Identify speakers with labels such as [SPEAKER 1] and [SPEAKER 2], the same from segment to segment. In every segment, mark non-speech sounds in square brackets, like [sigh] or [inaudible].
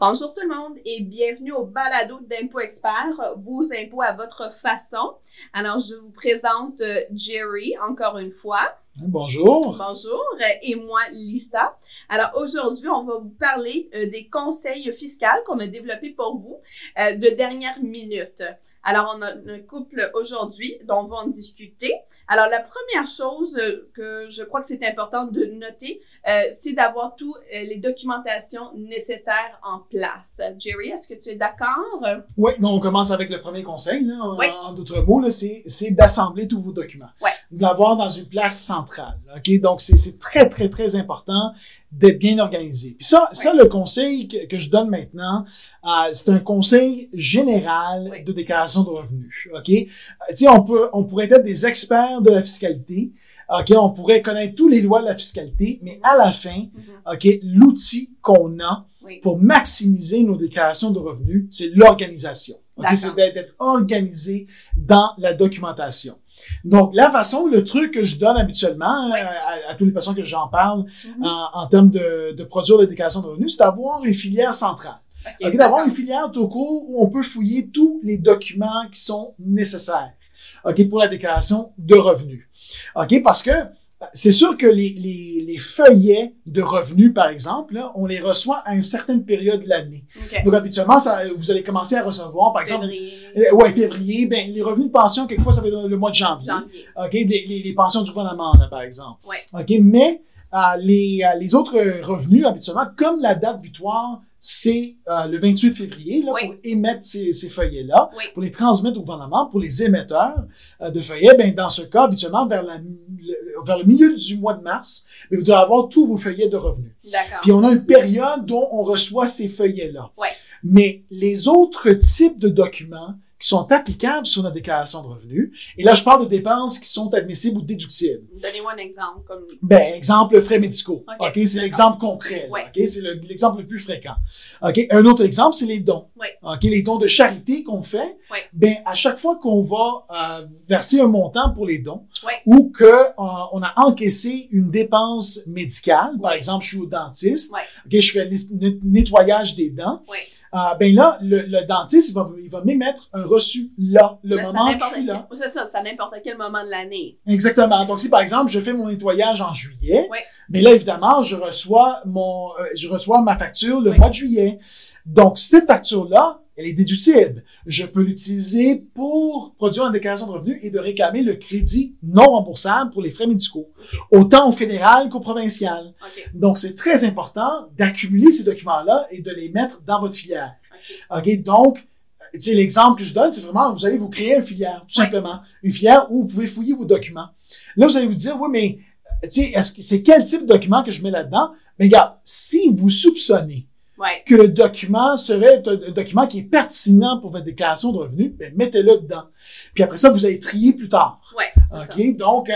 [SPEAKER 1] Bonjour tout le monde et bienvenue au balado d'Impôt Expert, vos impôts à votre façon. Alors, je vous présente euh, Jerry encore une fois.
[SPEAKER 2] Bonjour.
[SPEAKER 1] Bonjour. Et moi, Lisa. Alors, aujourd'hui, on va vous parler euh, des conseils fiscaux qu'on a développés pour vous euh, de dernière minute. Alors, on a un couple aujourd'hui dont on va en discuter. Alors, la première chose euh, que je crois que c'est important de noter, euh, c'est d'avoir toutes euh, les documentations nécessaires en place. Jerry, est-ce que tu es d'accord?
[SPEAKER 2] Oui, donc on commence avec le premier conseil. Là,
[SPEAKER 1] Oui.
[SPEAKER 2] En d'autres mots, là, c'est, c'est d'assembler tous vos documents.
[SPEAKER 1] Ouais.
[SPEAKER 2] De l'avoir dans une place centrale. OK? Donc, c'est, c'est très, très, très important d'être bien organisé. Puis ça, ça le conseil que, que je donne maintenant, euh, c'est un conseil général
[SPEAKER 1] Oui.
[SPEAKER 2] de déclaration de revenus. OK? Euh, Tu sais, on, peut, on pourrait être des experts de la fiscalité. OK? On pourrait connaître tous les lois de la fiscalité, mais à la fin,
[SPEAKER 1] Mhm.
[SPEAKER 2] OK, l'outil qu'on a
[SPEAKER 1] Oui.
[SPEAKER 2] pour maximiser nos déclarations de revenus, c'est l'organisation. OK?
[SPEAKER 1] D'accord.
[SPEAKER 2] C'est d'être organisé dans la documentation. Donc, la façon, le truc que je donne habituellement
[SPEAKER 1] Oui.
[SPEAKER 2] euh, à, à toutes les personnes que j'en parle
[SPEAKER 1] Mhm.
[SPEAKER 2] en, en termes de, de produire des déclarations de revenus, c'est d'avoir une filière centrale.
[SPEAKER 1] Ok,
[SPEAKER 2] OK, d'avoir une filière tout court où on peut fouiller tous les documents qui sont nécessaires OK, pour la déclaration de revenus. OK, parce que c'est sûr que les, les, les feuillets de revenus, par exemple, là, on les reçoit à une certaine période de l'année. Donc, habituellement, ça, vous allez commencer à recevoir, par exemple, euh, ouais, février, ben, les revenus de pension, quelquefois, ça va être le mois de janvier.
[SPEAKER 1] janvier.
[SPEAKER 2] Des- les, les pensions du gouvernement, là, par exemple.
[SPEAKER 1] Ouais.
[SPEAKER 2] OK, mais euh, les, euh, les autres revenus, habituellement, comme la date butoir, c'est euh, le 28 février, là,
[SPEAKER 1] Oui.
[SPEAKER 2] pour émettre ces, ces feuillets-là,
[SPEAKER 1] Oui.
[SPEAKER 2] pour les transmettre au gouvernement, pour les émetteurs euh, de feuillets, ben, dans ce cas, habituellement, vers, la, le, vers le milieu du mois de mars, ben, vous devez avoir tous vos feuillets de revenus. Puis on a une période dont on reçoit ces feuillets-là. Mais les autres types de documents qui sont applicables sur notre déclaration de revenus, et là je parle de dépenses qui sont admissibles ou déductibles.
[SPEAKER 1] Donnez-moi un exemple. Comme...
[SPEAKER 2] Ben, exemple, frais médicaux.
[SPEAKER 1] Ok,
[SPEAKER 2] c'est l'exemple concret.
[SPEAKER 1] Ouais.
[SPEAKER 2] OK, c'est le- l'exemple le, plus fréquent. OK, un autre exemple, c'est les dons.
[SPEAKER 1] Ouais.
[SPEAKER 2] OK, les dons de charité qu'on fait.
[SPEAKER 1] Ouais.
[SPEAKER 2] Ben, à chaque fois qu'on va euh, verser un montant pour les dons, ou que euh, on a encaissé une dépense médicale, par exemple, je suis au dentiste. OK, je fais le net- net- nettoyage des dents. Euh, ben là, le, le dentiste, il va, il va m'émettre un reçu là, le
[SPEAKER 1] Mais
[SPEAKER 2] moment où je suis là.
[SPEAKER 1] C'est ça, c'est à n'importe quel moment de l'année.
[SPEAKER 2] Exactement. Donc, si par exemple, je fais mon nettoyage en juillet,
[SPEAKER 1] Ouais.
[SPEAKER 2] mais là, évidemment, je reçois mon, euh, je reçois ma facture le
[SPEAKER 1] Oui.
[SPEAKER 2] mois de juillet. Donc, cette facture-là, elle est déductible. Je peux l'utiliser pour produire une déclaration de revenus et de réclamer le crédit non remboursable pour les frais médicaux, autant au fédéral qu'au provincial. Donc, c'est très important d'accumuler ces documents-là et de les mettre dans votre filière.
[SPEAKER 1] OK.
[SPEAKER 2] OK? Donc, l'exemple que je donne, c'est vraiment, vous allez vous créer une filière, tout simplement. Une filière où vous pouvez fouiller vos documents. Là, vous allez vous dire, oui, mais, tu sais, est-ce que c'est quel type de document que je mets là-dedans? Mais regarde, si vous soupçonnez
[SPEAKER 1] Ouais.
[SPEAKER 2] que le document serait un, document qui est pertinent pour votre déclaration de revenus, ben, mettez-le dedans. Puis après ça, vous allez trier plus tard.
[SPEAKER 1] Ouais. ça.
[SPEAKER 2] OK? Donc, euh,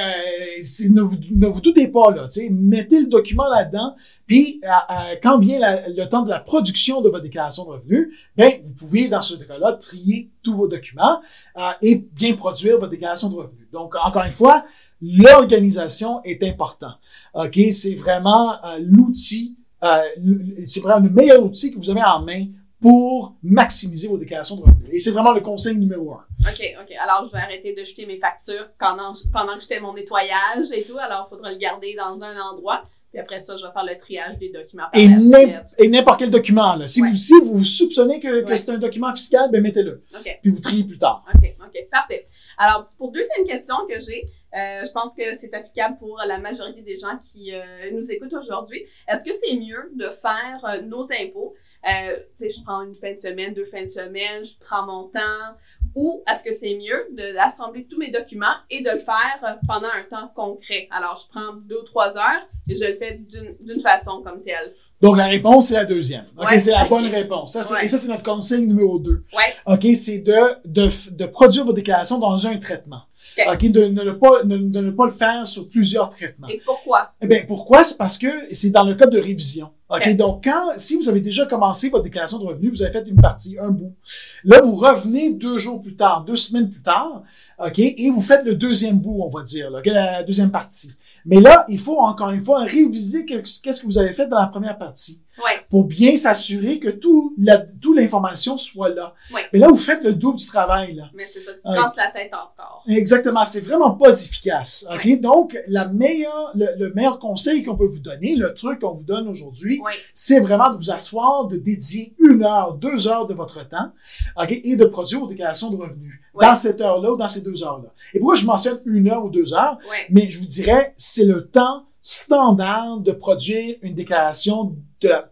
[SPEAKER 2] ne, vous- ne vous doutez pas, là. tu sais, Mettez le document là-dedans. Puis, euh, quand vient la- le temps de la production de votre déclaration de revenus, ben, vous pouvez, dans ce cas-là, trier tous vos documents euh, et bien produire votre déclaration de revenus. Donc, encore une fois, l'organisation est important. OK? C'est vraiment euh, l'outil, c'est vraiment le meilleur outil que vous avez en main pour maximiser vos déclarations de revenus. Et c'est vraiment le conseil numéro un.
[SPEAKER 1] OK, OK. Alors, je vais arrêter de jeter mes factures pendant, pendant que je fais mon nettoyage et tout. Alors, il faudra le garder dans un endroit. Puis après ça, je vais faire le triage des documents par
[SPEAKER 2] Et n'importe quel document. Là. Si,
[SPEAKER 1] Ouais.
[SPEAKER 2] vous, si vous soupçonnez que, que
[SPEAKER 1] Ouais.
[SPEAKER 2] c'est un document fiscal, ben mettez-le.
[SPEAKER 1] OK,
[SPEAKER 2] Puis vous triez plus tard.
[SPEAKER 1] OK, OK. Parfait. Alors, pour deuxième question que j'ai, euh, je pense que c'est applicable pour la majorité des gens qui euh, nous écoutent aujourd'hui. Est-ce que c'est mieux de faire euh, nos impôts? Euh, tu sais, je prends une fin de semaine, deux fins de semaine, je prends mon temps. Ou est-ce que c'est mieux d'assembler tous mes documents et de le faire euh, pendant un temps concret? Alors, je prends deux ou trois heures et je le fais d'une d'une façon comme telle.
[SPEAKER 2] Donc la réponse, c'est la deuxième. OK,
[SPEAKER 1] Ouais.
[SPEAKER 2] c'est la bonne réponse. Ça, c'est-
[SPEAKER 1] Ouais.
[SPEAKER 2] Et ça, c'est notre conseil numéro deux.
[SPEAKER 1] Ouais.
[SPEAKER 2] OK, c'est de, de, de produire vos déclarations dans un traitement.
[SPEAKER 1] Ok.
[SPEAKER 2] OK, de, ne pas, de, de ne pas le faire sur plusieurs traitements.
[SPEAKER 1] Et pourquoi?
[SPEAKER 2] Eh bien, pourquoi? C'est parce que c'est dans le cadre de révision. OK?
[SPEAKER 1] Ok.
[SPEAKER 2] Donc, quand, si vous avez déjà commencé votre déclaration de revenus, vous avez fait une partie, un bout. Là, vous revenez deux jours plus tard, deux semaines plus tard, OK? Et vous faites le deuxième bout, on va dire, là, la deuxième partie. Mais là, il faut encore une fois réviser que- qu'est-ce que vous avez fait dans la première partie.
[SPEAKER 1] Ouais.
[SPEAKER 2] pour bien s'assurer que tout la, toute l'information soit là.
[SPEAKER 1] Ouais.
[SPEAKER 2] Mais là, vous faites le double du travail. Là.
[SPEAKER 1] Mais c'est ça, tu casses la tête encore.
[SPEAKER 2] Exactement, c'est vraiment pas efficace. Ok, donc la meilleure, le, le meilleur conseil qu'on peut vous donner, le truc qu'on vous donne aujourd'hui, c'est vraiment de vous asseoir, de dédier une heure, deux heures de votre temps, ok, et de produire vos déclarations de revenus dans cette heure-là ou dans ces deux heures-là. Et pourquoi je mentionne une heure ou deux heures? Mais je vous dirais, c'est le temps standard de produire une déclaration de la-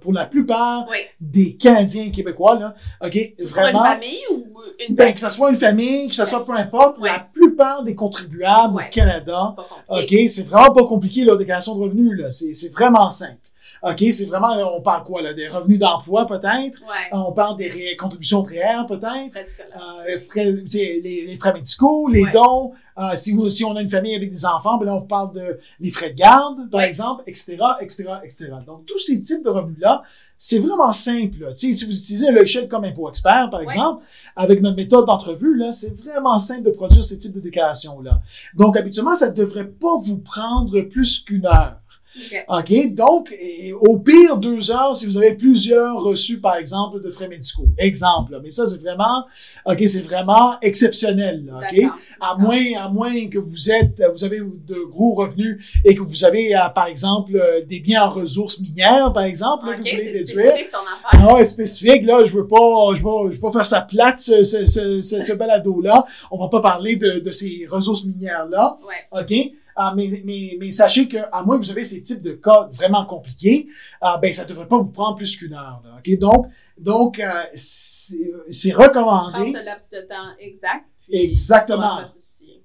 [SPEAKER 2] pour la plupart
[SPEAKER 1] Oui.
[SPEAKER 2] des Canadiens et Québécois là, ok,
[SPEAKER 1] Pour
[SPEAKER 2] vraiment.
[SPEAKER 1] une famille ou une
[SPEAKER 2] Ben, que ce soit une famille, que ce soit peu importe, la plupart des contribuables au Canada,
[SPEAKER 1] Pas compliqué.
[SPEAKER 2] OK, c'est vraiment pas compliqué, la déclaration de revenus, là. C'est, vraiment simple. OK, c'est vraiment, on parle quoi, là? Des revenus d'emploi, peut-être?
[SPEAKER 1] Ouais.
[SPEAKER 2] On parle des ré- contributions de REER, peut-être? Euh, les, les frais médicaux, les
[SPEAKER 1] Ouais.
[SPEAKER 2] dons. Euh, si, vous- si on a une famille avec des enfants, ben là, on parle de les frais de garde, par exemple, etc., etc., etc. Donc, tous ces types de revenus-là, c'est vraiment simple. là. Si vous utilisez un logiciel comme Impôt Expert, par exemple, avec notre méthode d'entrevue, là, c'est vraiment simple de produire ces types de déclarations-là. Donc, habituellement, ça ne devrait pas vous prendre plus qu'une heure.
[SPEAKER 1] Ok.
[SPEAKER 2] OK? Donc, et au pire, deux heures si vous avez plusieurs reçus, par exemple, de frais médicaux. Exemple. là. Mais ça, c'est vraiment, OK, c'est vraiment exceptionnel, là, OK? À moins, à moins que vous êtes, vous avez de gros revenus et que vous avez, euh, par exemple, euh, des biens en ressources minières, par exemple, là, que vous voulez déduire.
[SPEAKER 1] spécifique ton affaire.
[SPEAKER 2] Ah spécifique, là, je veux pas, je veux, je veux pas faire ça plate, ce, ce, ce, ce, ce balado-là. On va pas parler de, de ces ressources minières-là.
[SPEAKER 1] Ouais.
[SPEAKER 2] OK? Ah, mais, mais, mais sachez que, à moins que vous avez ces types de cas vraiment compliqués, ah, ben, ça devrait pas vous prendre plus qu'une heure, là. Donc, donc, euh, c'est
[SPEAKER 1] Prendre
[SPEAKER 2] recommandé.
[SPEAKER 1] laps de temps exact.
[SPEAKER 2] Exactement.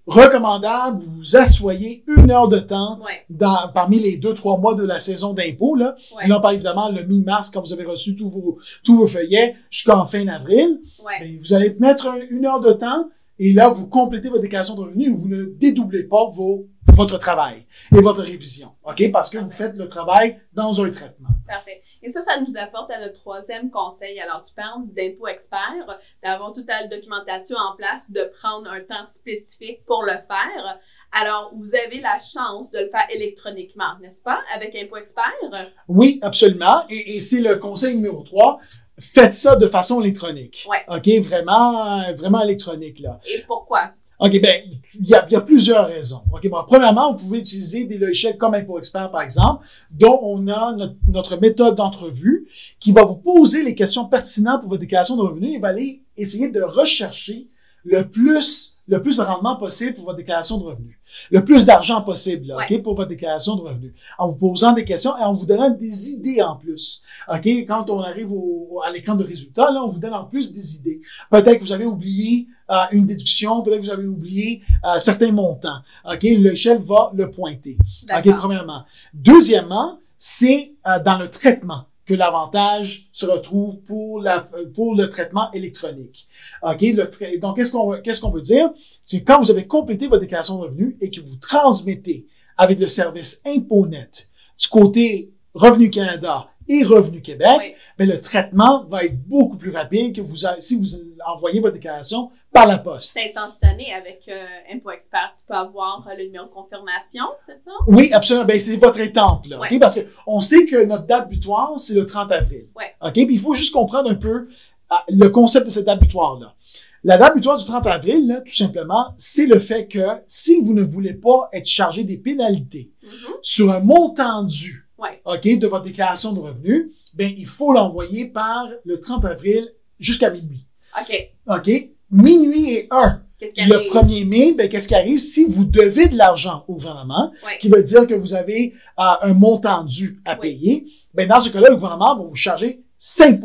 [SPEAKER 2] Recommandable, vous vous assoyez une heure de temps
[SPEAKER 1] Ouais.
[SPEAKER 2] dans, parmi les deux, trois mois de la saison d'impôt, là.
[SPEAKER 1] Ouais.
[SPEAKER 2] Là, on parle évidemment le mi-mars, quand vous avez reçu tous vos, tous vos feuillets, jusqu'en fin avril.
[SPEAKER 1] Ouais.
[SPEAKER 2] Ben, vous allez mettre un- une heure de temps et là, vous complétez votre déclaration de revenus. Vous ne dédoublez pas vos, votre travail et votre révision. OK? Parce que vous faites le travail dans un traitement.
[SPEAKER 1] Parfait. Et ça, ça nous apporte à notre troisième conseil. Alors, tu parles d'impôt expert, d'avoir toute la documentation en place, de prendre un temps spécifique pour le faire. Alors, vous avez la chance de le faire électroniquement, n'est-ce pas, avec Impôt Expert?
[SPEAKER 2] Oui, absolument. Et, et c'est le conseil numéro 3. Faites ça de façon électronique.
[SPEAKER 1] Ouais.
[SPEAKER 2] OK? Vraiment, vraiment électronique, là.
[SPEAKER 1] Et pourquoi?
[SPEAKER 2] OK, ben, il y a, il y a plusieurs raisons. OK, bon, premièrement, vous pouvez utiliser des logiciels comme Impôt Expert, par exemple, dont on a notre, notre méthode d'entrevue qui va vous poser les questions pertinentes pour votre déclaration de revenus et va aller essayer de rechercher le plus, le plus de rendement possible pour votre déclaration de revenus. Le plus d'argent possible, là, OK, pour votre déclaration de revenus. En vous posant des questions et en vous donnant des idées en plus. OK, quand on arrive au, à l'écran de résultats, là, on vous donne en plus des idées. Peut-être que vous avez oublié euh, une déduction, peut-être que vous avez oublié euh, certains montants. OK, le logiciel va le pointer. OK, premièrement. Deuxièmement, c'est euh, dans le traitement que l'avantage se retrouve pour, la, pour le traitement électronique. OK, le tra- donc qu'est-ce qu'on qu'est-ce qu'on veut dire? C'est quand vous avez complété votre déclaration de revenus et que vous transmettez avec le service ImpoNet du côté Revenu Canada et Revenu Québec,
[SPEAKER 1] Oui.
[SPEAKER 2] mais le traitement va être beaucoup plus rapide que vous si vous envoyez votre déclaration par la poste.
[SPEAKER 1] C'est instantané avec euh, Impôt Expert. Tu peux avoir euh, le numéro de confirmation, c'est ça?
[SPEAKER 2] Oui, absolument. Ben, c'est votre étampe, là.
[SPEAKER 1] Ouais.
[SPEAKER 2] Parce que on sait que notre date butoir, c'est le 30 avril.
[SPEAKER 1] Ouais.
[SPEAKER 2] OK? Puis il faut juste comprendre un peu ah, le concept de cette date butoir-là. La date butoir du 30 avril, là, tout simplement, c'est le fait que si vous ne voulez pas être chargé des pénalités
[SPEAKER 1] Mhm.
[SPEAKER 2] sur un montant dû,
[SPEAKER 1] Ouais.
[SPEAKER 2] De votre déclaration de revenus, ben, il faut l'envoyer par le 30 avril jusqu'à minuit.
[SPEAKER 1] OK.
[SPEAKER 2] OK? Minuit et 1.
[SPEAKER 1] Qu'est-ce qui
[SPEAKER 2] Le
[SPEAKER 1] arrive?
[SPEAKER 2] 1er mai, ben, qu'est-ce qui arrive si vous devez de l'argent au gouvernement,
[SPEAKER 1] Ouais.
[SPEAKER 2] qui veut dire que vous avez euh, un montant dû à payer, ben, dans ce cas-là, le gouvernement va vous charger 5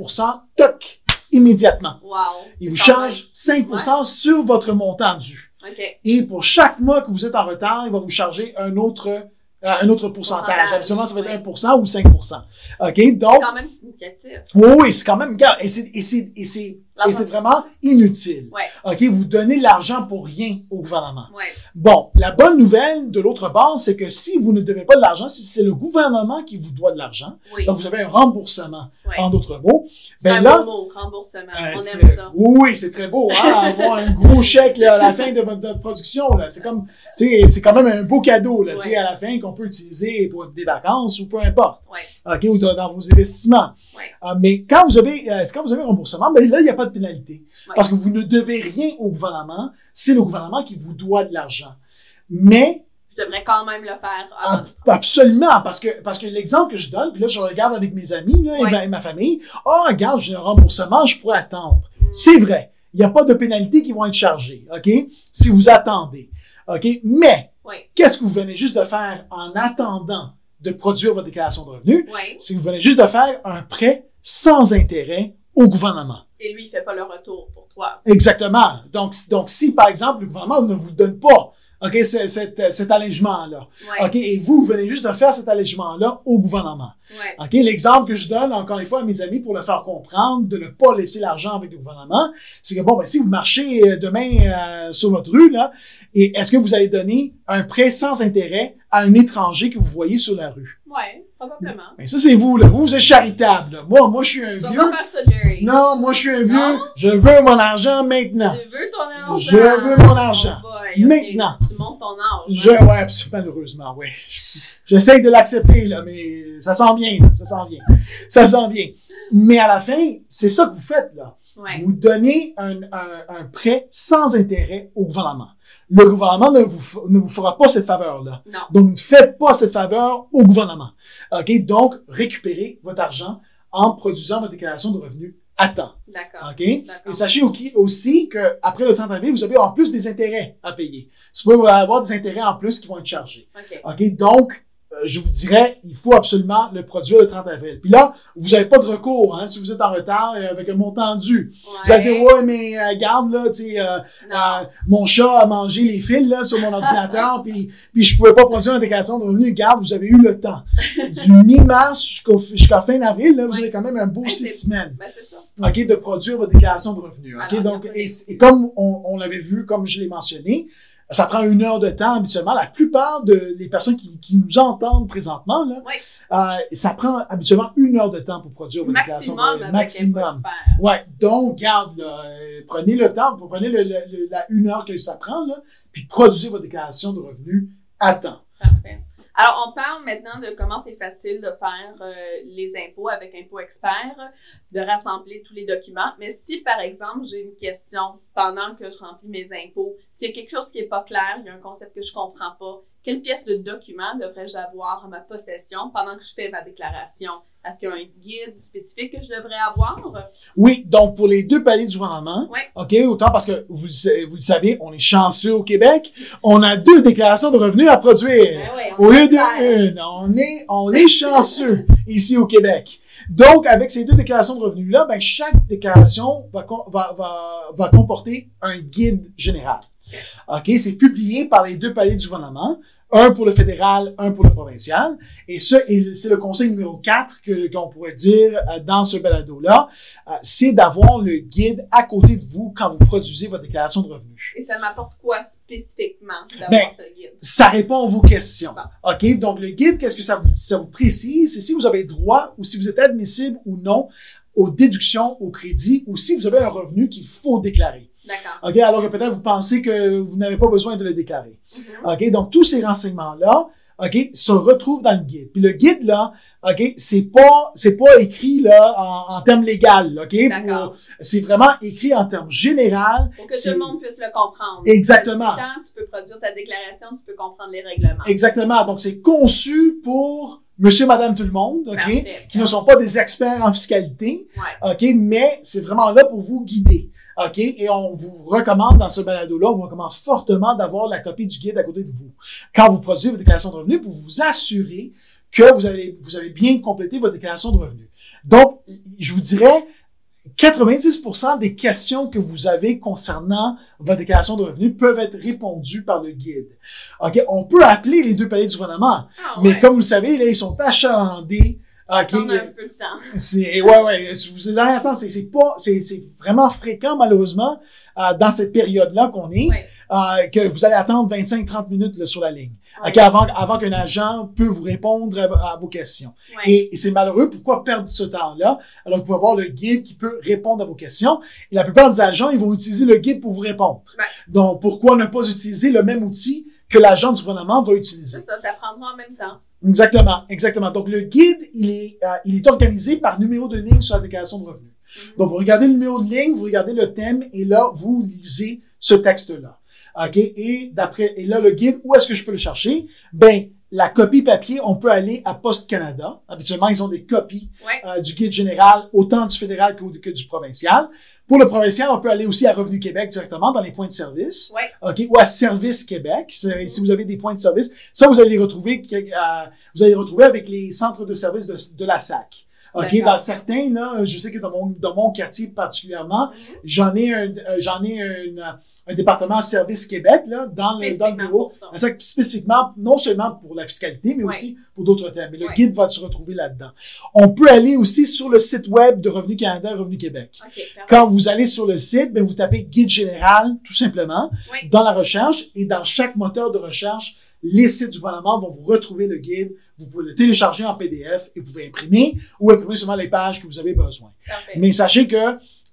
[SPEAKER 2] toc, immédiatement.
[SPEAKER 1] Wow.
[SPEAKER 2] Il vous charge 5% sur votre montant dû. Et pour chaque mois que vous êtes en retard, il va vous charger un autre, euh, un autre pourcentage.
[SPEAKER 1] Pourcentage,
[SPEAKER 2] Habituellement, ça va être
[SPEAKER 1] oui.
[SPEAKER 2] 1% ou 5 OK? Donc,
[SPEAKER 1] C'est quand même significatif.
[SPEAKER 2] oui, oui, c'est quand même, et c'est, et c'est, vraiment inutile.
[SPEAKER 1] Ouais.
[SPEAKER 2] OK, vous donnez de l'argent pour rien au gouvernement.
[SPEAKER 1] Ouais.
[SPEAKER 2] Bon, la bonne nouvelle de l'autre bord, c'est que si vous ne devez pas de l'argent, si c'est le gouvernement qui vous doit de l'argent,
[SPEAKER 1] Oui.
[SPEAKER 2] donc vous avez un remboursement,
[SPEAKER 1] Ouais.
[SPEAKER 2] en d'autres mots,
[SPEAKER 1] C'est
[SPEAKER 2] ben
[SPEAKER 1] un
[SPEAKER 2] là,
[SPEAKER 1] beau mot, remboursement.
[SPEAKER 2] euh,
[SPEAKER 1] On aime ça.
[SPEAKER 2] oui, c'est très beau, hein, [laughs] avoir un gros chèque là, à la fin de votre, de votre production. C'est comme, c'est quand même un beau cadeau, là, à la fin qu'on peut utiliser pour des vacances ou peu importe. OK, ou dans, dans vos investissements. Euh, mais quand vous avez, euh, quand vous avez un remboursement, ben là, il n'y a pas de pénalité.
[SPEAKER 1] Ouais.
[SPEAKER 2] Parce que vous ne devez rien au gouvernement. C'est le gouvernement qui vous doit de l'argent. Mais,
[SPEAKER 1] Je devrais quand même le faire. Ah,
[SPEAKER 2] ab- absolument, parce que, parce que l'exemple que je donne, puis là, je regarde avec mes amis, là, et ma, et ma famille. Oh, regarde, j'ai un remboursement, je pourrais attendre.
[SPEAKER 1] mm,
[SPEAKER 2] C'est vrai. Il n'y a pas de pénalités qui vont être chargées, OK? Si vous attendez. OK? Mais,
[SPEAKER 1] Ouais.
[SPEAKER 2] qu'est-ce que vous venez juste de faire en attendant de produire votre déclaration de revenus? Que vous venez juste de faire un prêt sans intérêt au gouvernement.
[SPEAKER 1] Et lui, il fait pas le retour pour toi.
[SPEAKER 2] Exactement. Donc, donc si, par exemple, le gouvernement ne vous donne pas OK, ce- cet, cet allègement-là.
[SPEAKER 1] Ouais.
[SPEAKER 2] OK, et vous, vous venez juste de faire cet allègement-là au gouvernement.
[SPEAKER 1] Ouais.
[SPEAKER 2] OK, l'exemple que je donne, encore une fois, à mes amis, pour le faire comprendre, de ne pas laisser l'argent avec le gouvernement, c'est que, bon, ben, si vous marchez euh, demain euh, sur votre rue, là, et est-ce que vous allez donner un prêt sans intérêt à un étranger que vous voyez sur la rue?
[SPEAKER 1] Ouais, probablement.
[SPEAKER 2] Ben, ça, c'est vous, là. Vous, vous êtes charitable, là. Moi, moi, je suis un vieux.
[SPEAKER 1] pas faire ça, Jerry.
[SPEAKER 2] Non, moi, je suis un vieux. Je veux mon argent maintenant.
[SPEAKER 1] Tu veux ton argent?
[SPEAKER 2] Je veux mon argent.
[SPEAKER 1] Oh boy.
[SPEAKER 2] Maintenant.
[SPEAKER 1] Tu montes ton âge.
[SPEAKER 2] Je, ouais, absolument, malheureusement, ouais. J'essaie de l'accepter, là, mais ça sent bien, là, ça sent bien. Ça sent bien. Mais à la fin, c'est ça que vous faites, là.
[SPEAKER 1] Ouais.
[SPEAKER 2] Vous donnez un, un, un prêt sans intérêt au gouvernement. Le gouvernement ne vous, ne vous fera pas cette faveur-là.
[SPEAKER 1] Non.
[SPEAKER 2] Donc, ne faites pas cette faveur au gouvernement. OK? Donc, récupérez votre argent en produisant votre déclaration de revenus à temps.
[SPEAKER 1] D'accord.
[SPEAKER 2] OK? Et sachez au- aussi que après le 30 avril, vous avez en plus des intérêts à payer. Vous pouvez avoir des intérêts en plus qui vont être chargés.
[SPEAKER 1] OK.
[SPEAKER 2] OK? Donc, je vous dirais, il faut absolument le produire le 30 avril. Puis là, vous n'avez pas de recours, hein, si vous êtes en retard euh, avec un montant dû. Vous allez dire, ouais, mais euh, garde, là, tu sais, euh, euh, mon chat a mangé les fils, là, sur mon ordinateur, [laughs] puis, puis je pouvais pas produire une déclaration de revenus. Garde, vous avez eu le temps. [laughs] Du mi-mars jusqu'à fin avril, là, vous
[SPEAKER 1] Ouais.
[SPEAKER 2] avez quand même un beau
[SPEAKER 1] Ouais,
[SPEAKER 2] six semaines.
[SPEAKER 1] Ben, ça.
[SPEAKER 2] OK, de produire votre déclaration de revenus. OK,
[SPEAKER 1] Alors,
[SPEAKER 2] donc, et, comme on, on l'avait vu, comme je l'ai mentionné, ça prend une heure de temps habituellement. La plupart de les personnes qui, qui nous entendent présentement, là,
[SPEAKER 1] Oui.
[SPEAKER 2] euh, ça prend habituellement une heure de temps pour produire votre déclaration de
[SPEAKER 1] Maximum
[SPEAKER 2] Maximum. Ouais, donc, garde, là, euh, prenez le temps, vous prenez le, le- le- la une heure que ça prend, là, puis produisez votre déclaration de revenus à temps.
[SPEAKER 1] Alors, on parle maintenant de comment c'est facile de faire euh, les impôts avec Impôt Expert, de rassembler tous les documents. Mais si, par exemple, j'ai une question pendant que je remplis mes impôts, s'il y a quelque chose qui est pas clair, il y a un concept que je comprends pas, quelle pièce de document devrais-je avoir en ma possession pendant que je fais ma déclaration? Est-ce qu'il y a un guide spécifique que je devrais avoir?
[SPEAKER 2] Oui, donc pour les deux paliers du gouvernement,
[SPEAKER 1] Ouais.
[SPEAKER 2] OK, autant parce que vous, le sa- vous le savez, on est chanceux au Québec, on a deux déclarations de revenus à produire.
[SPEAKER 1] Ben ouais, on
[SPEAKER 2] Au
[SPEAKER 1] est
[SPEAKER 2] lieu on est, on est chanceux [laughs] ici au Québec. Donc, avec ces deux déclarations de revenus-là, ben, chaque déclaration va, com- va, va, va comporter un guide général. OK? C'est publié par les deux paliers du gouvernement. Un pour le fédéral, un pour le provincial. Et et c'est le conseil numéro 4 que, qu'on pourrait dire euh, dans ce balado-là. euh, c'est d'avoir le guide à côté de vous quand vous produisez votre déclaration de revenus.
[SPEAKER 1] Et ça m'apporte quoi spécifiquement d'avoir
[SPEAKER 2] Ben,
[SPEAKER 1] ce guide?
[SPEAKER 2] ça répond à vos questions.
[SPEAKER 1] Bon.
[SPEAKER 2] OK? Donc, le guide, qu'est-ce que ça vous, ça vous précise? C'est si vous avez droit ou si vous êtes admissible ou non aux déductions, au crédit ou si vous avez un revenu qu'il faut déclarer.
[SPEAKER 1] D'accord.
[SPEAKER 2] OK? Alors que peut-être vous pensez que vous n'avez pas besoin de le déclarer.
[SPEAKER 1] Mhm.
[SPEAKER 2] OK? Donc, tous ces renseignements-là, OK, se retrouvent dans le guide. Puis le guide, là, OK, c'est pas, c'est pas écrit, là, en, en termes légaux, OK?
[SPEAKER 1] D'accord.
[SPEAKER 2] C'est vraiment écrit en termes général.
[SPEAKER 1] Pour que tout le monde puisse le comprendre.
[SPEAKER 2] Exactement.
[SPEAKER 1] Si tu peux produire ta déclaration, tu peux comprendre les règlements.
[SPEAKER 2] Exactement. Donc, c'est conçu pour monsieur, madame, tout le monde, OK?
[SPEAKER 1] Parfait.
[SPEAKER 2] Qui ne sont pas des experts en fiscalité,
[SPEAKER 1] Ouais.
[SPEAKER 2] OK? Mais c'est vraiment là pour vous guider. OK? Et on vous recommande dans ce balado-là, on vous recommande fortement d'avoir la copie du guide à côté de vous. Quand vous produisez votre déclaration de revenus, pour vous assurer que vous avez, vous avez bien complété votre déclaration de revenus. Donc, je vous dirais, 90% des questions que vous avez concernant votre déclaration de revenus peuvent être répondues par le guide. OK? On peut appeler les deux paliers du gouvernement,
[SPEAKER 1] Ah,
[SPEAKER 2] mais
[SPEAKER 1] ouais.
[SPEAKER 2] comme vous le savez, là, ils sont achalandés
[SPEAKER 1] Ça
[SPEAKER 2] Ok.
[SPEAKER 1] prend un peu de temps. [laughs]
[SPEAKER 2] C'est ouais ouais. Vous allez attendre, c'est c'est pas c'est c'est vraiment fréquent malheureusement euh, dans cette période là qu'on est
[SPEAKER 1] Ouais.
[SPEAKER 2] euh, que vous allez attendre 25-30 minutes là, sur la ligne.
[SPEAKER 1] Ouais.
[SPEAKER 2] Avant avant qu'un agent peut vous répondre à, à vos questions.
[SPEAKER 1] Ouais.
[SPEAKER 2] Et, et c'est malheureux. Pourquoi perdre ce temps-là? Alors que vous pouvez avoir le guide qui peut répondre à vos questions. Et la plupart des agents ils vont utiliser le guide pour vous répondre. Donc pourquoi ne pas utiliser le même outil que l'agent du gouvernement va utiliser?
[SPEAKER 1] C'est ça, t'apprendras en même temps.
[SPEAKER 2] Exactement, exactement. Donc, le guide, il est, euh, il est organisé par numéro de ligne sur la déclaration de revenus.
[SPEAKER 1] Mhm.
[SPEAKER 2] Donc, vous regardez le numéro de ligne, vous regardez le thème, et là, vous lisez ce texte-là. OK? Et d'après, et là, le guide, où est-ce que je peux le chercher? Ben, la copie papier, on peut aller à Poste Canada. Habituellement, ils ont des copies
[SPEAKER 1] Ouais.
[SPEAKER 2] euh, du guide général, autant du fédéral que, que du provincial. Pour le provincial, on peut aller aussi à Revenu Québec directement dans les points de service.
[SPEAKER 1] Ouais.
[SPEAKER 2] Ou à Service Québec. Si vous avez des points de service, ça, vous allez les retrouver, euh, vous allez les retrouver avec les centres de service de, de la SAC. OK? Dans certains, là, je sais que dans mon, dans mon quartier particulièrement,
[SPEAKER 1] Mhm.
[SPEAKER 2] j'en ai un, euh, j'en ai un, un département Service Québec, là, dans le, dans le bureau. spécifiquement, non seulement pour la fiscalité, mais aussi pour d'autres thèmes. Mais le guide va se retrouver là-dedans. On peut aller aussi sur le site web de Revenu Canada et Revenu Québec.
[SPEAKER 1] OK, parfait.
[SPEAKER 2] Quand vous allez sur le site, ben, vous tapez guide général, tout simplement,
[SPEAKER 1] Oui.
[SPEAKER 2] dans la recherche, et dans chaque moteur de recherche, les sites du gouvernement vont vous retrouver le guide. Vous pouvez le télécharger en PDF et vous pouvez imprimer ou imprimer seulement les pages que vous avez besoin.
[SPEAKER 1] Parfait.
[SPEAKER 2] Mais sachez que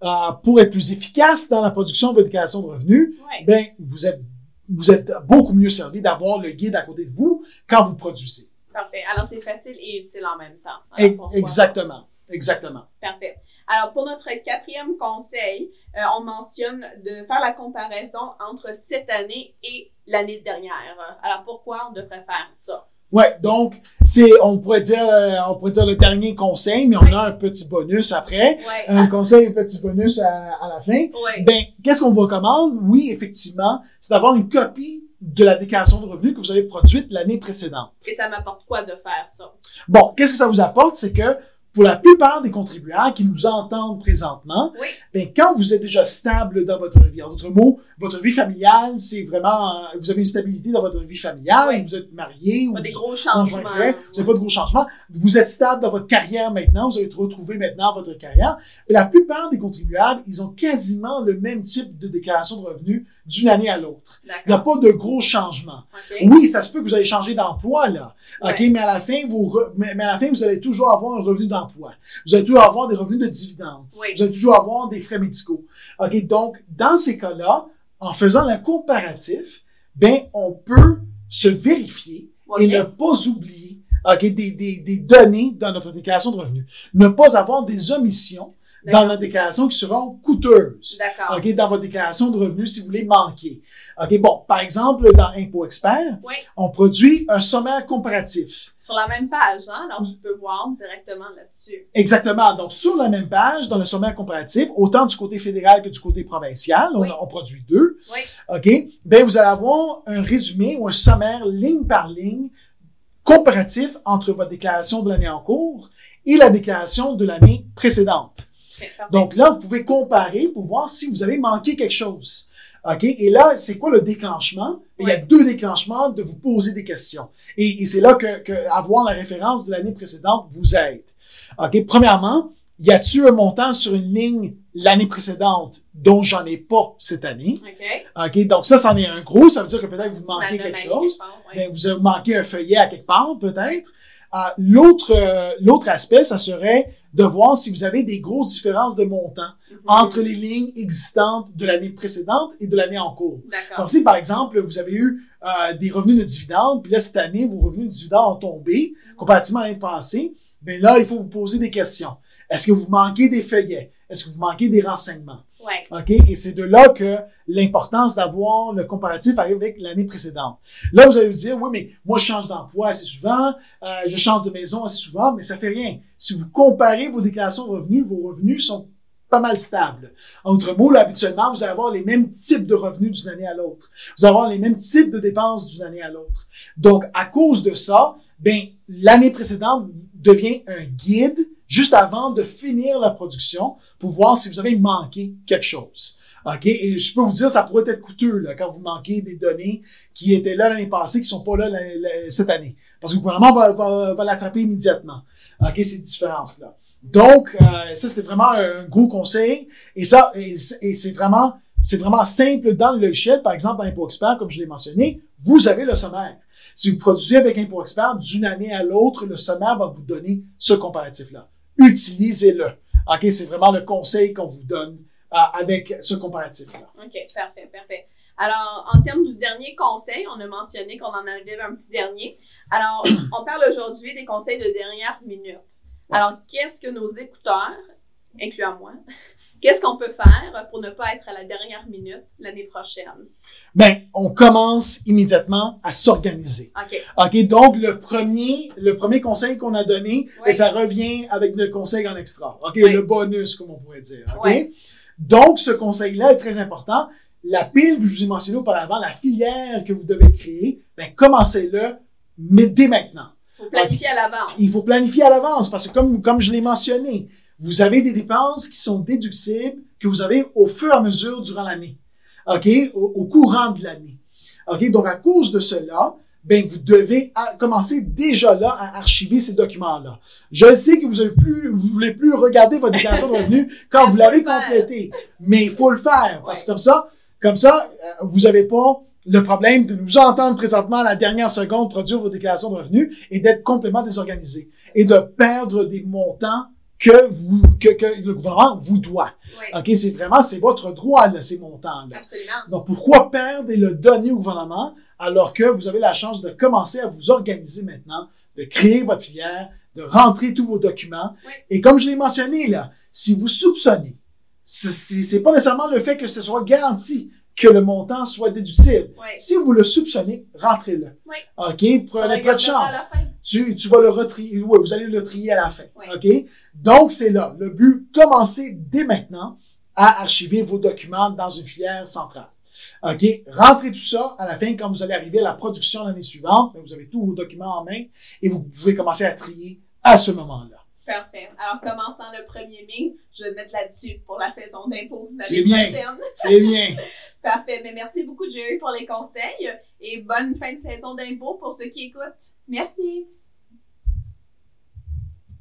[SPEAKER 2] euh, pour être plus efficace dans la production de votre déclaration de revenus,
[SPEAKER 1] Ouais.
[SPEAKER 2] ben, vous êtes, vous êtes beaucoup mieux servi d'avoir le guide à côté de vous quand vous produisez.
[SPEAKER 1] Parfait. Alors, c'est facile et utile en même temps. Alors,
[SPEAKER 2] Exactement. Exactement.
[SPEAKER 1] Parfait. Alors, pour notre quatrième conseil, euh, on mentionne de faire la comparaison entre cette année et l'année dernière. Alors, pourquoi on devrait faire ça?
[SPEAKER 2] Ouais, donc c'est, on pourrait dire, euh, on pourrait dire le dernier conseil, mais on
[SPEAKER 1] Ouais.
[SPEAKER 2] a un petit bonus après,
[SPEAKER 1] Ouais.
[SPEAKER 2] un conseil, un petit bonus à, à la fin.
[SPEAKER 1] Ouais.
[SPEAKER 2] Ben, qu'est-ce qu'on vous recommande? Oui, effectivement, c'est d'avoir une copie de la déclaration de revenus que vous avez produite l'année précédente.
[SPEAKER 1] Et ça m'apporte quoi de faire ça?
[SPEAKER 2] Bon, qu'est-ce que ça vous apporte? C'est que pour la plupart des contribuables qui nous entendent présentement,
[SPEAKER 1] Oui.
[SPEAKER 2] ben, quand vous êtes déjà stable dans votre vie, en d'autres mots, votre vie familiale, c'est vraiment, euh, vous avez une stabilité dans votre vie familiale,
[SPEAKER 1] Oui.
[SPEAKER 2] vous êtes marié, ou
[SPEAKER 1] Pas des
[SPEAKER 2] vous-
[SPEAKER 1] gros changements.
[SPEAKER 2] vous n'avez pas de gros changements, vous êtes stable dans votre carrière maintenant, vous avez retrouvé maintenant votre carrière. Mais la plupart des contribuables, ils ont quasiment le même type de déclaration de revenus d'une année à l'autre. Il n'y a pas de gros changements. Oui, ça se peut que vous allez changer d'emploi, là. OK, mais à la fin, vous re- mais, à la fin, vous allez toujours avoir un revenu d'emploi. Vous allez toujours avoir des revenus de dividendes.
[SPEAKER 1] Oui.
[SPEAKER 2] Vous allez toujours avoir des frais médicaux. OK, donc, dans ces cas-là, en faisant le comparatif, ben, on peut se vérifier et ne pas oublier OK, des, des, des données dans notre déclaration de revenus. Ne pas avoir des omissions dans la déclaration qui seront coûteuses.
[SPEAKER 1] D'accord.
[SPEAKER 2] OK, dans votre déclaration de revenus si vous les manquez. OK, bon, par exemple, dans Impôt Expert,
[SPEAKER 1] Oui.
[SPEAKER 2] on produit un sommaire comparatif.
[SPEAKER 1] Sur la même page, hein? Alors, tu peux voir directement là-dessus.
[SPEAKER 2] Exactement. Donc, sur la même page, dans le sommaire comparatif, autant du côté fédéral que du côté provincial, on-
[SPEAKER 1] Oui.
[SPEAKER 2] on, produit deux.
[SPEAKER 1] Oui.
[SPEAKER 2] OK? Ben, vous allez avoir un résumé ou un sommaire ligne par ligne comparatif entre votre déclaration de l'année en cours et la déclaration de l'année précédente. Donc là, vous pouvez comparer pour voir si vous avez manqué quelque chose. OK? Et là, c'est quoi le déclenchement? Il y a deux déclenchements de vous poser des questions. Et, et c'est là que, que avoir la référence de l'année précédente vous aide. OK? Premièrement, y a-t-il un montant sur une ligne l'année précédente dont j'en ai pas cette année?
[SPEAKER 1] OK.
[SPEAKER 2] Donc ça, c'en est un gros. Ça veut dire que peut-être vous manquez quelque chose. Ben, vous avez manqué un feuillet à quelque part, peut-être. Euh, l'autre, euh, l'autre aspect, ça serait de voir si vous avez des grosses différences de montant
[SPEAKER 1] Mhm.
[SPEAKER 2] entre les lignes existantes de l'année précédente et de l'année en cours. Donc, si par exemple, vous avez eu euh, des revenus de dividendes, puis là, cette année, vos revenus de dividendes ont tombé comparativement à l'année passée, bien là, il faut vous poser des questions. Est-ce que vous manquez des feuillets? Est-ce que vous manquez des renseignements? OK? Et c'est de là que l'importance d'avoir le comparatif arrive avec l'année précédente. Là, vous allez vous dire, oui, mais moi, je change d'emploi assez souvent, euh, je change de maison assez souvent, mais ça fait rien. Si vous comparez vos déclarations de revenus, vos revenus sont pas mal stables. En d'autres mots, là, habituellement, vous allez avoir les mêmes types de revenus d'une année à l'autre. Vous allez avoir les mêmes types de dépenses d'une année à l'autre. Donc, à cause de ça, ben, l'année précédente devient un guide juste avant de finir la production pour voir si vous avez manqué quelque chose. OK? Et je peux vous dire, ça pourrait être coûteux là, quand vous manquez des données qui étaient là l'année passée, qui sont pas là cette année. Parce que le gouvernement va, va, va l'attraper immédiatement. OK, ces différences-là. Donc, euh, ça, c'était vraiment un gros conseil. Et ça, et, c'est vraiment, c'est vraiment simple dans le logiciel. Par exemple, dans Impôt Expert, comme je l'ai mentionné, vous avez le sommaire. Si vous produisez avec Impôt Expert d'une année à l'autre, le sommaire va vous donner ce comparatif-là. Utilisez-le. OK, c'est vraiment le conseil qu'on vous donne euh, avec ce comparatif-là.
[SPEAKER 1] OK, parfait, parfait. Alors, en termes du dernier conseil, on a mentionné qu'on en avait un petit dernier. Alors, [clears throat] on parle aujourd'hui des conseils de dernière minute. Alors, qu'est-ce que nos écouteurs, incluant moi, qu'est-ce qu'on peut faire pour ne pas être à la dernière minute l'année prochaine?
[SPEAKER 2] Ben, on commence immédiatement à s'organiser.
[SPEAKER 1] OK.
[SPEAKER 2] OK, donc le premier, le premier conseil qu'on a donné, ben, ça revient avec le conseil en extra. OK, le bonus, comme on pourrait dire. OK? Donc, ce conseil-là est très important. La pile que je vous ai mentionné auparavant, la filière que vous devez créer, ben, commencez-le, mais dès maintenant.
[SPEAKER 1] faut planifier à l'avance.
[SPEAKER 2] Il faut planifier à l'avance parce que comme, comme je l'ai mentionné, vous avez des dépenses qui sont déductibles que vous avez au fur et à mesure durant l'année. OK? Au, au courant de l'année. OK? Donc, à cause de cela, ben, vous devez commencer déjà là à archiver ces documents-là. Je sais que vous ne plus, vous voulez plus regarder votre déclaration de revenus [laughs] quand vous l'avez complétée. Mais il faut le faire. Parce que comme ça, comme ça, euh, vous n'avez pas le problème de nous entendre présentement à la dernière seconde produire vos déclarations de revenus et d'être complètement désorganisé et de perdre des montants que vous, que, que le gouvernement vous doit.
[SPEAKER 1] Oui,
[SPEAKER 2] OK? C'est vraiment, c'est votre droit, là, ces montants-là.
[SPEAKER 1] absolument.
[SPEAKER 2] Donc, pourquoi perdre et le donner au gouvernement alors que vous avez la chance de commencer à vous organiser maintenant, de créer votre filière, de rentrer tous vos documents?
[SPEAKER 1] Oui.
[SPEAKER 2] Et comme je l'ai mentionné, là, si vous soupçonnez, c'est pas nécessairement le fait que ce soit garanti que le montant soit déductible.
[SPEAKER 1] Oui.
[SPEAKER 2] Si vous le soupçonnez, rentrez-le.
[SPEAKER 1] Oui.
[SPEAKER 2] OK? Prenez pas de chance. Tu, tu vas le retrier. Oui, vous allez le trier à la fin. OK? Donc, c'est là. Le but, commencez dès maintenant à archiver vos documents dans une filière centrale. OK? Rentrez tout ça à la fin quand vous allez arriver à la production l'année suivante. Vous avez tous vos documents en main et vous pouvez commencer à trier à ce moment-là.
[SPEAKER 1] Parfait. Alors, commençant le 1er mai, je vais me mettre là-dessus pour la saison d'impôt
[SPEAKER 2] C'est
[SPEAKER 1] l'année
[SPEAKER 2] bien.
[SPEAKER 1] prochaine.
[SPEAKER 2] C'est bien. [laughs]
[SPEAKER 1] Parfait. Mais merci beaucoup, Jerry, pour les conseils et bonne fin de saison d'impôt pour ceux qui écoutent. Merci.